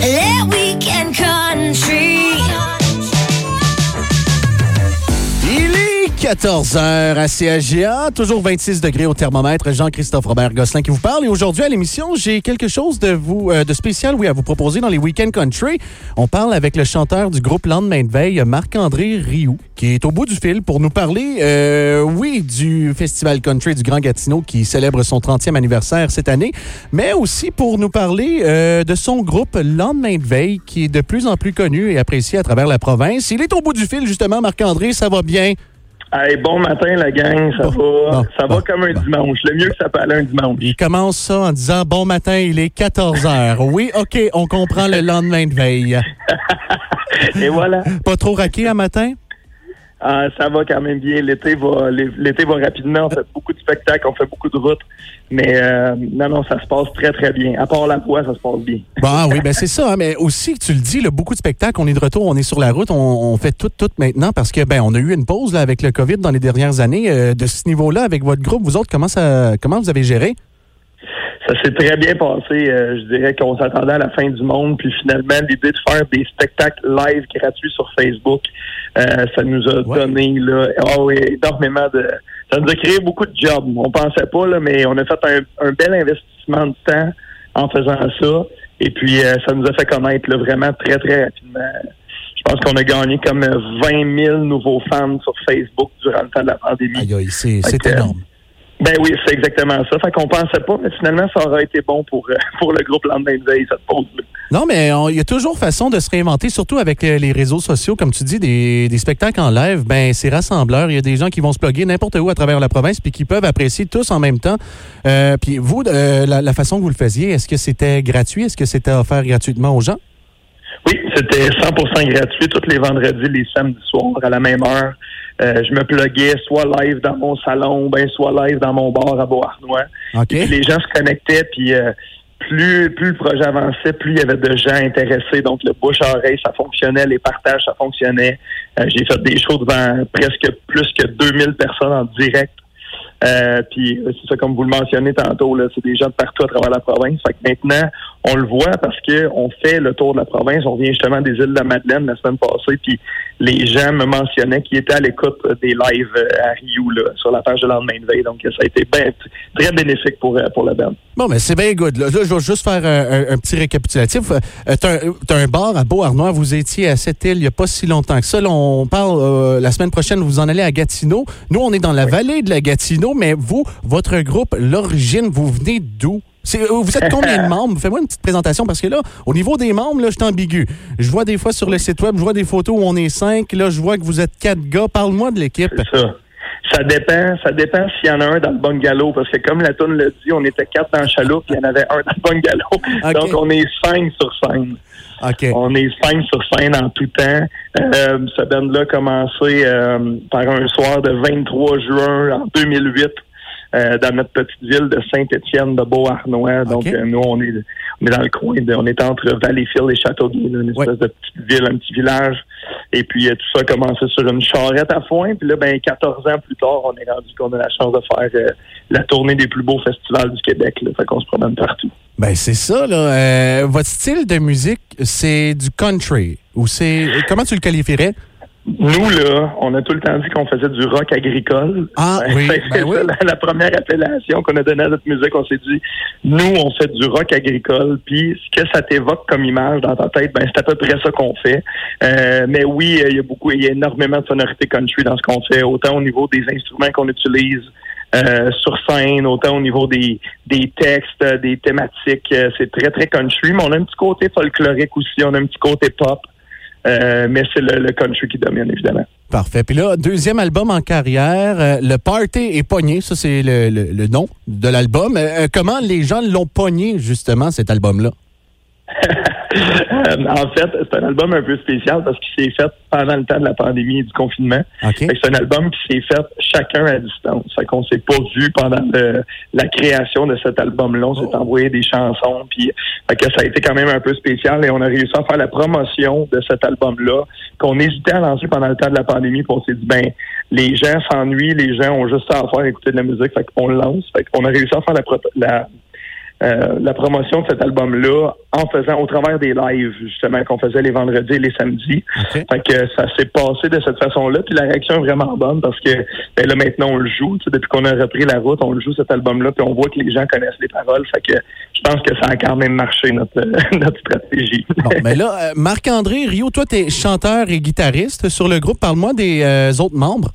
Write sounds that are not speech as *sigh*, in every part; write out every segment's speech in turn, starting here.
Let 14h à CAGA, toujours 26 degrés au thermomètre. Jean-Christophe Robert Gosselin qui vous parle. Et aujourd'hui à l'émission, j'ai quelque chose de vous euh, de spécial oui, à vous proposer dans les Weekend Country. On parle avec le chanteur du groupe Lendemain de veille, Marc-André Rioux, qui est au bout du fil pour nous parler, euh, oui, du Festival Country du Grand Gatineau qui célèbre son 30e anniversaire cette année, mais aussi pour nous parler euh, de son groupe Lendemain de veille qui est de plus en plus connu et apprécié à travers la province. Il est au bout du fil, justement, Marc-André, ça va bien? Hey, bon matin, la gang. Ça Bon, va, bon, ça bon, va comme un dimanche. Le mieux que ça peut aller un dimanche. Il commence ça en disant Bon matin, il est 14 heures. Oui, OK, on comprend le lendemain de veille. *laughs* Et voilà. Pas trop raqué à matin? Ah, ça va quand même bien. L'été va, l'été va rapidement. On fait beaucoup de spectacles, on fait beaucoup de routes. Mais euh, non, non, ça se passe très, très bien. À part la voix, ça se passe bien. Bon, ah oui, ben c'est ça. hein, mais aussi, tu le dis, là, beaucoup de spectacles, on est de retour, on est sur la route, on, on fait tout, tout maintenant parce que ben on a eu une pause là, avec le COVID dans les dernières années. Euh, de ce niveau-là, avec votre groupe, vous autres, comment ça comment vous avez géré? Ça s'est très bien passé. Euh, je dirais qu'on s'attendait à la fin du monde. Puis finalement, l'idée de faire des spectacles live gratuits sur Facebook, euh, ça nous a Ouais. donné là, oui, énormément de. Ça nous a créé beaucoup de jobs. On pensait pas, là, mais on a fait un, un bel investissement de temps en faisant ça. Et puis, euh, ça nous a fait connaître là, vraiment très, très rapidement. Je pense qu'on a gagné comme euh, 20 000 nouveaux fans sur Facebook durant le temps de la pandémie. Aïe, aïe, c'est énorme. Ben oui, c'est exactement ça. Fait qu'on pensait pas, mais finalement, ça aurait été bon pour, euh, *laughs* pour le groupe Lendemain de veille, cette pause-là. Non, mais il y a toujours façon de se réinventer, surtout avec euh, les réseaux sociaux, comme tu dis, des, des spectacles en live. Ben, c'est rassembleur. Il y a des gens qui vont se plugger n'importe où à travers la province, puis qui peuvent apprécier tous en même temps. Euh, puis vous, euh, la, la façon que vous le faisiez, est-ce que c'était gratuit? Est-ce que c'était offert gratuitement aux gens? Oui, c'était 100% gratuit tous les vendredis, les samedis soirs à la même heure. Euh, je me pluguais soit live dans mon salon, ben soit live dans mon bar à Beauharnois. OK. Puis les gens se connectaient, puis euh, plus, plus le projet avançait, plus il y avait de gens intéressés. Donc, le bouche à oreille, ça fonctionnait, les partages, ça fonctionnait. Euh, J'ai fait des shows devant presque plus que 2000 personnes en direct. Euh, puis c'est ça, comme vous le mentionnez tantôt, là, c'est des gens de partout à travers la province. Fait que maintenant, on le voit parce que on fait le tour de la province. On vient justement des îles de la Madeleine la semaine passée, puis les gens me mentionnaient qu'ils étaient à l'écoute des lives euh, à Rio là, sur la page de lendemain de veille. Donc ça a été ben, très bénéfique pour, euh, pour la bande. Bon, mais c'est bien good. Là, Là, je vais juste faire un, un- un petit récapitulatif. Euh, T'as un, bar à Beauharnois. Vous étiez à cette île il n'y a pas si longtemps que ça. Là, on parle euh, la semaine prochaine, vous en allez à Gatineau. Nous, on est dans la vallée de la Gatineau, mais vous, votre groupe, l'origine, vous venez d'où? Euh, Vous êtes combien de *laughs* membres? Fais-moi une petite présentation parce que là, au niveau des membres, là, je suis ambigu. Je vois des fois sur le site web, je vois des photos où on est cinq. Là, je vois que vous êtes quatre gars. Parle-moi de l'équipe. C'est ça. Ça dépend, ça dépend s'il y en a un dans le bungalow, parce que comme la toune le dit, on était quatre dans le chaloupe, il y en avait un dans le bungalow. *laughs* Donc on est cinq sur scène. On est cinq sur scène en tout temps. Euh, ce band-là a commencé euh, par un soir de 23 juin en 2008 euh, dans notre petite ville de Saint-Étienne de Beauharnois. Donc euh, nous, on est, on est dans le coin, de, on est entre Valleyfield et Châteauguay, une Ouais. espèce de petite ville, un petit village. Et puis euh, tout ça a commencé sur une charrette à foin. Puis là, ben 14 ans plus tard, on est rendu qu'on a la chance de faire euh, la tournée des plus beaux festivals du Québec. Là. Fait qu'on se promène partout. Ben c'est ça là. Euh, votre style de musique, c'est du country? Ou c'est comment tu le qualifierais? Nous, là, on a tout le temps dit qu'on faisait du rock agricole. Ah, *laughs* oui, C'est ben ça, oui. la, la première appellation qu'on a donnée à notre musique. On s'est dit, nous, on fait du rock agricole. Puis, ce que ça t'évoque comme image dans ta tête, ben c'est à peu près ça qu'on fait. Euh, mais oui, il y a beaucoup, il y a énormément de sonorités country dans ce qu'on fait, autant au niveau des instruments qu'on utilise. euh, sur scène, autant au niveau des, des textes, euh, des thématiques, euh, c'est très, très country, mais on a un petit côté folklorique aussi, on a un petit côté pop, euh, mais c'est le, le country qui domine, évidemment. Parfait. Puis là, deuxième album en carrière, euh, le Party est pogné, ça c'est le, le- le nom de l'album. Euh, euh, comment les gens l'ont pogné justement cet album-là? *laughs* Euh, en fait, c'est un album un peu spécial parce qu'il s'est fait pendant le temps de la pandémie et du confinement. Ok. Fait que C'est un album qui s'est fait chacun à distance. Fait qu'on s'est pas vu pendant le- la création de cet album-là. On s'est Oh. envoyé des chansons. Puis, fait que ça a été quand même un peu spécial et on a réussi à faire la promotion de cet album-là qu'on hésitait à lancer pendant le temps de la pandémie. Puis on s'est dit, ben, les gens s'ennuient, les gens ont juste ça à faire, écouter de la musique. Fait qu'on le lance. Fait qu'on a réussi à faire la, la euh, la promotion de cet album-là en faisant au travers des lives, justement, qu'on faisait les vendredis et les samedis. Fait que ça s'est passé de cette façon-là. Puis la réaction est vraiment bonne parce que ben là, maintenant, on le joue. Tu sais, depuis qu'on a repris la route, on le joue cet album-là, puis on voit que les gens connaissent les paroles. Fait que je pense que ça a quand même marché, notre, *laughs* notre stratégie. Bon, mais là, euh, Marc-André Rio, toi, tu es chanteur et guitariste sur le groupe. Parle-moi des euh, autres membres.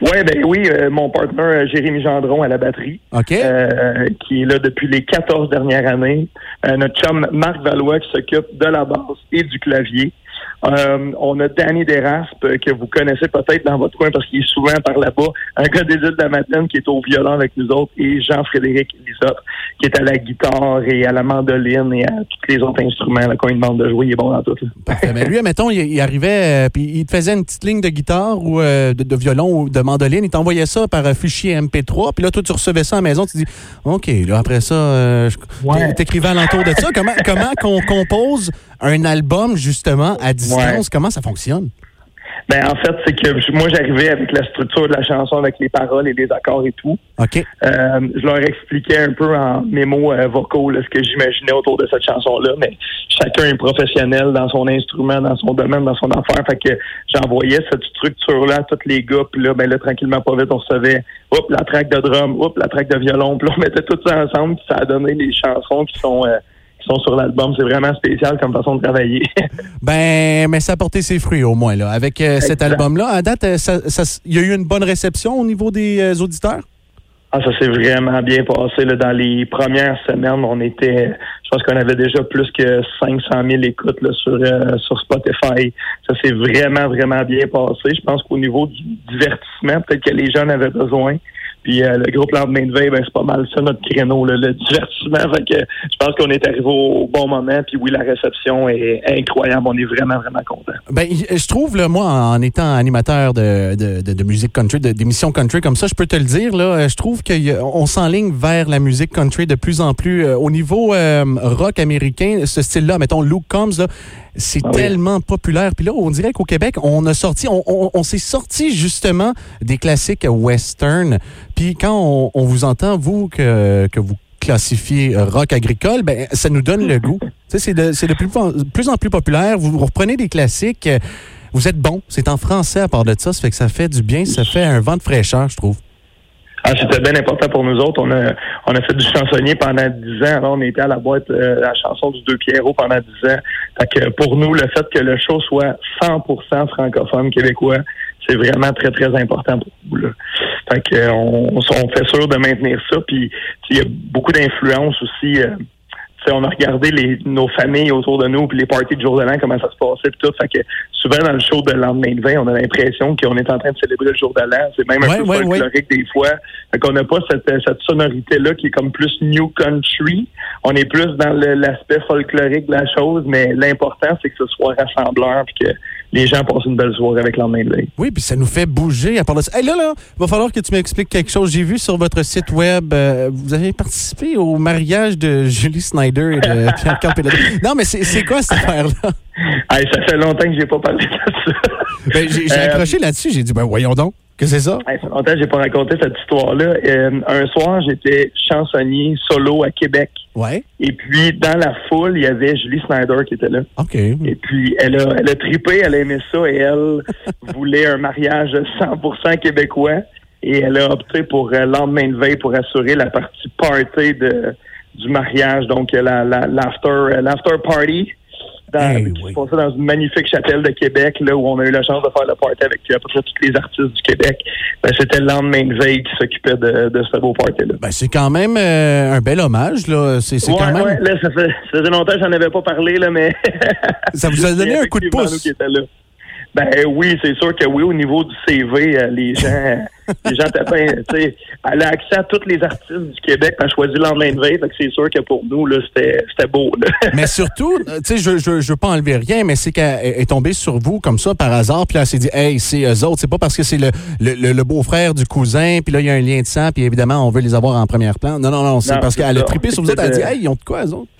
Ouais, ben oui, euh, mon partenaire euh, Jérémy Gendron à la batterie, euh, qui est là depuis les 14 dernières années. Euh, notre chum Marc Valois qui s'occupe de la basse et du clavier. Euh, on a Danny Deraspe euh, que vous connaissez peut-être dans votre coin parce qu'il est souvent par là-bas. Un gars des îles de la Matine qui est au violon avec nous autres et Jean-Frédéric Lisotte qui est à la guitare et à la mandoline et à tous les autres instruments. Là, quand il demande de jouer, il est bon dans tout. là. Parfait. Mais lui, mettons, il, il arrivait, euh, puis il te faisait une petite ligne de guitare ou euh, de, de violon ou de mandoline. Il t'envoyait ça par euh, fichier MP3. Puis là, toi, tu recevais ça à la maison. Tu dis, OK, là, après ça, euh, je- Ouais. t'écrivais alentour de ça. Comment, comment qu'on compose un album, justement, à distance? Ouais. Comment ça fonctionne? Ben en fait, c'est que moi j'arrivais avec la structure de la chanson, avec les paroles et les accords et tout. OK. Euh, je leur expliquais un peu en mémo euh, vocaux là, ce que j'imaginais autour de cette chanson-là, mais chacun est professionnel dans son instrument, dans son domaine, dans son affaire. Fait que j'envoyais cette structure-là à tous les gars, puis là, ben là, tranquillement, pas vite, on recevait hop, la track de drum, hop, la track de violon, puis là, on mettait tout ça ensemble, puis ça a donné les chansons qui sont euh, sont sur l'album. C'est vraiment spécial comme façon de travailler. *laughs* Ben, mais ça a porté ses fruits, au moins, là. Avec euh, cet album-là, à date, euh, ça- ça- il y a eu une bonne réception au niveau des euh, auditeurs? Ah, ça s'est vraiment bien passé. Là. Dans les premières semaines, on était, je pense qu'on avait déjà plus que 500 000 écoutes là, sur, euh, sur Spotify. Ça s'est vraiment, vraiment bien passé. Je pense qu'au niveau du divertissement, peut-être que les en avaient besoin. Puis euh, le groupe Lendemain de veille, ben, c'est pas mal ça notre créneau, là, le divertissement. Fait que je pense qu'on est arrivé au bon moment. Puis oui, la réception est incroyable. On est vraiment, vraiment content. Ben, je trouve, là, moi, en étant animateur de, de, de- de musique country, d'émissions country comme ça, je peux te le dire, là, je trouve qu'on s'enligne vers la musique country de plus en plus. Euh, Au niveau euh, rock américain, ce style-là, mettons Luke Combs, là, c'est Ah oui. tellement populaire. Puis là, on dirait qu'au Québec, on a sorti, on, on- on s'est sorti justement des classiques western. Puis quand on, on vous entend, vous, que, que vous classifiez euh, rock agricole, ben, ça nous donne le goût. C'est de, de plus, en- plus en plus populaire. Vous reprenez des classiques. euh, Vous êtes bon. C'est en français à part de ça. Ça fait que ça fait du bien. Ça fait un vent de fraîcheur, je trouve. Ah, c'était bien important pour nous autres. On a, on a fait du chansonnier pendant dix ans. Alors, on était à la boîte euh, la chanson du Deux Pierrot pendant dix ans. Fait que pour nous, le fait que le show soit 100% francophone québécois, c'est vraiment très, très important pour nous. Là. Fait que on, on fait sûr de maintenir ça. Puis il y a beaucoup d'influence aussi. euh, on a regardé les, nos familles autour de nous, puis les parties de jour de l'an, comment ça se passait, puis tout. Fait que souvent, dans le show de lendemain de veille, on a l'impression qu'on est en train de célébrer le jour de l'an. C'est même un Ouais, peu ouais, ouais. folklorique des fois. Fait qu'on n'a pas cette, cette sonorité-là qui est comme plus new country. On est plus dans l'aspect folklorique de la chose, mais l'important, c'est que ce soit rassembleur, puis que les gens passent une belle soirée avec lendemain de veille. Oui, puis ça nous fait bouger à part de ça. Hey, là, là, va falloir que tu m'expliques quelque chose. J'ai vu sur votre site web, euh, vous avez participé au mariage de *laughs* Julie Snyder et de Pierre Campello. Non, mais c'est quoi cette *laughs* affaire-là? Hey, ça fait longtemps que j'ai pas parlé de ça. Ben, j'ai j'ai Euh, accroché là-dessus. J'ai dit, ben voyons donc, que c'est ça? Hey, ça fait longtemps que j'ai pas raconté cette histoire-là. Euh, un soir, j'étais chansonnier solo à Québec. Ouais. Et puis, dans la foule, il y avait Julie Snyder qui était là. OK. Et puis, elle a, elle a trippé, elle a aimé ça et elle *laughs* voulait un mariage 100% québécois. Et elle a opté pour euh, lendemain de veille pour assurer la partie party de, du mariage, donc euh, la, la, l'after, euh, l'after party. Dans, Eh qui oui. dans une magnifique chapelle de Québec, là où on a eu la chance de faire le party avec euh, à peu près tous les artistes du Québec. Ben, c'était le lendemain de veille qui s'occupait de, de ce beau party-là. Ben, c'est quand même euh, un bel hommage, là. C'est Ouais, quand même. ouais, là, ça, fait, ça faisait longtemps que j'en avais pas parlé, là, mais. *laughs* Ça vous a donné un coup de pouce. Ben oui, c'est sûr que oui, au niveau du CV, euh, les gens, *laughs* les gens tapaient, tu sais, elle a accès à tous les artistes du Québec, elle a choisi le lendemain de veille, que c'est sûr que pour nous, là, c'était, c'était beau, là. *laughs* Mais surtout, tu sais, je, je, je veux pas enlever rien, mais c'est qu'elle est tombée sur vous comme ça par hasard, puis là, elle s'est dit, hey, c'est eux autres. C'est pas parce que c'est le, le, le- beau-frère du cousin, puis là, il y a un lien de sang, puis évidemment, on veut les avoir en première plan. Non, non, non, c'est parce qu'elle a trippé sur vous autres, elle a dit, hey, ils ont de quoi, eux autres?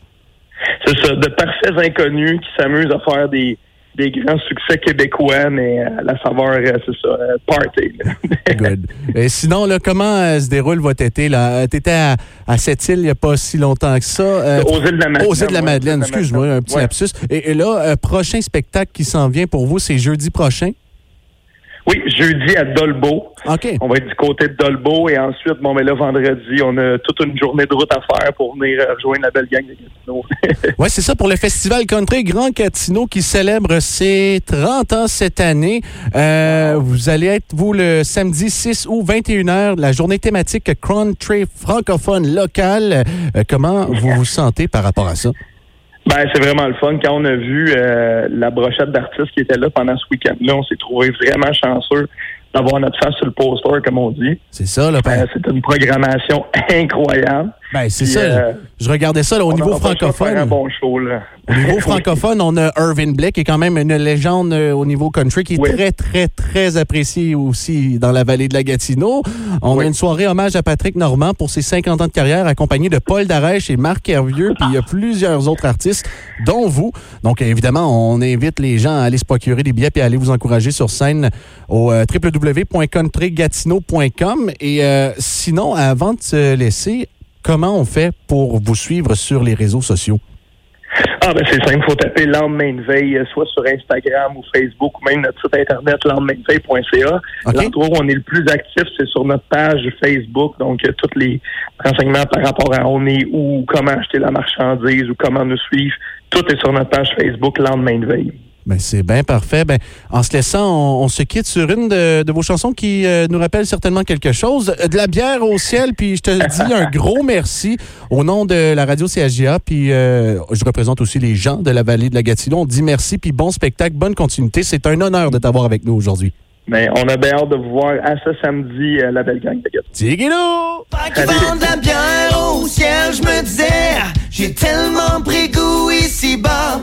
C'est ça, de parfaits inconnus qui s'amusent à faire des, des grands succès québécois, mais à la saveur, euh, c'est ça, euh, party. *laughs* Good. Et sinon, là, comment euh, se déroule votre été? Tu étais à, à cette île il n'y a pas si longtemps que ça. Euh, Aux îles de la Madeleine. Aux îles de la Madeleine, excuse-moi, un petit Ouais. lapsus. Et, et là, euh, prochain spectacle qui s'en vient pour vous, c'est jeudi prochain? Oui, jeudi à Dolbeau. OK. On va être du côté de Dolbeau et ensuite, bon, mais là, vendredi, on a toute une journée de route à faire pour venir rejoindre la belle gang de Gatineau. *laughs* Oui, c'est ça pour le Festival Country Grand Catino qui célèbre ses 30 ans cette année. Euh, vous allez être, vous, le samedi 6 août, 21h, la journée thématique Country francophone local. Euh, comment vous vous sentez par rapport à ça? Ben, c'est vraiment le fun. Quand on a vu euh, la brochette d'artistes qui était là pendant ce week-end-là, on s'est trouvé vraiment chanceux d'avoir notre face sur le poster, comme on dit. C'est ça, là. Ben, c'est une programmation *laughs* incroyable. Ben, c'est ça. euh, Je regardais ça là, au niveau francophone. un bon show, là. Au niveau *laughs* francophone, on a Irvin Blake, qui est quand même une légende euh, au niveau country, qui est Oui. très, très, très apprécié aussi dans la vallée de la Gatineau. On Oui. a une soirée hommage à Patrick Normand pour ses 50 ans de carrière, accompagné de Paul Darèche et Marc Hervieux, puis il y a plusieurs autres artistes, dont vous. Donc, évidemment, on invite les gens à aller se procurer des billets et à aller vous encourager sur scène au euh, www.countrygatineau.com. Et euh, sinon, avant de se laisser, comment on fait pour vous suivre sur les réseaux sociaux? Ah, ben, c'est simple. Il faut taper lendemain de veille, euh, soit sur Instagram ou Facebook ou même notre site internet lendemaindeveille.ca. OK. L'endroit où on est le plus actif, c'est sur notre page Facebook. Donc, euh, tous les renseignements par rapport à on est où, comment acheter la marchandise ou comment nous suivre, tout est sur notre page Facebook lendemain de veille. Ben, c'est bien parfait. Ben, en se laissant, on, on se quitte sur une de, de vos chansons qui euh, nous rappelle certainement quelque chose. Euh, De la bière au ciel, puis je te dis un gros merci au nom de la radio CHGA, puis euh, je représente aussi les gens de la vallée de la Gatineau. On dit merci, puis bon spectacle, bonne continuité. C'est un honneur de t'avoir avec nous aujourd'hui. Mais on a bien hâte de vous voir à ce samedi, euh, la belle gang de Gatineau. Tigino! Pas qu'ils vendent de la bière au ciel, je me disais, j'ai tellement pris goût ici-bas.